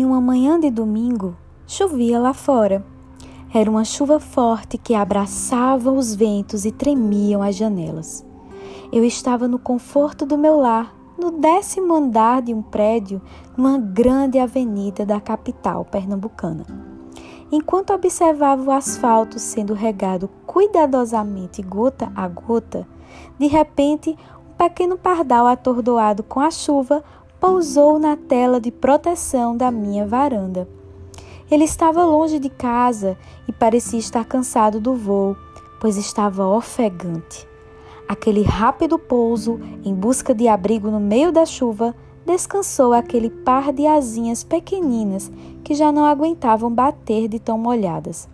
uma manhã de domingo, chovia lá fora. Era uma chuva forte que abraçava os ventos e tremiam as janelas. Eu estava no conforto do meu lar, no décimo andar de um prédio, numa grande avenida da capital pernambucana. Enquanto observava o asfalto sendo regado cuidadosamente gota a gota, de repente um pequeno pardal atordoado com a chuva pousou na tela de proteção da minha varanda. Ele estava longe de casa e parecia estar cansado do voo, pois estava ofegante. Aquele rápido pouso em busca de abrigo no meio da chuva descansou aquele par de asinhas pequeninas que já não aguentavam bater de tão molhadas.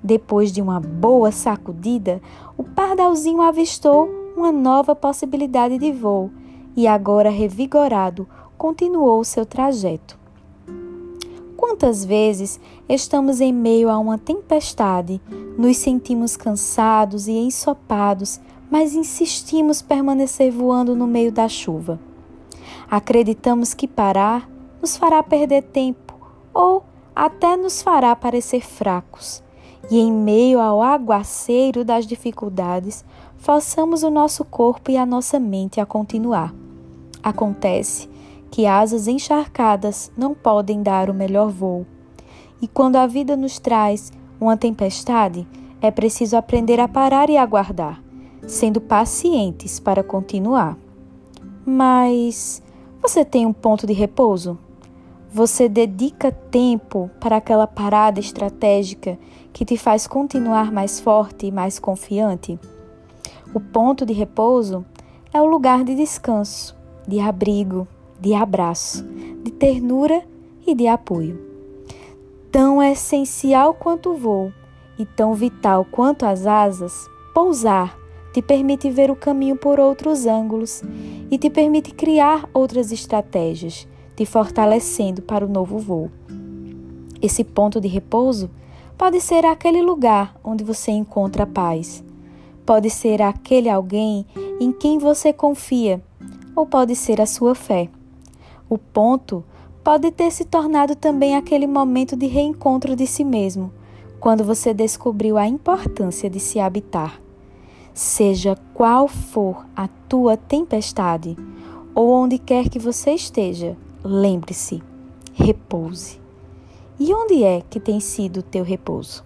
Depois de uma boa sacudida, o pardalzinho avistou uma nova possibilidade de voo e, agora revigorado, continuou seu trajeto. Quantas vezes estamos em meio a uma tempestade, nos sentimos cansados e ensopados, mas insistimos permanecer voando no meio da chuva. Acreditamos que parar nos fará perder tempo ou até nos fará parecer fracos. E em meio ao aguaceiro das dificuldades, forçamos o nosso corpo e a nossa mente a continuar. Acontece que asas encharcadas não podem dar o melhor voo. E quando a vida nos traz uma tempestade, é preciso aprender a parar e aguardar, sendo pacientes para continuar. Mas você tem um ponto de repouso? Você dedica tempo para aquela parada estratégica que te faz continuar mais forte e mais confiante? O ponto de repouso é o lugar de descanso, de abrigo, de abraço, de ternura e de apoio. Tão essencial quanto o voo e tão vital quanto as asas, pousar te permite ver o caminho por outros ângulos e te permite criar outras estratégias, te fortalecendo para o novo voo. Esse ponto de repouso pode ser aquele lugar onde você encontra paz. Pode ser aquele alguém em quem você confia, ou pode ser a sua fé. O ponto pode ter se tornado também aquele momento de reencontro de si mesmo, quando você descobriu a importância de se habitar. Seja qual for a tua tempestade, ou onde quer que você esteja, lembre-se, repouse. E onde é que tem sido o teu repouso?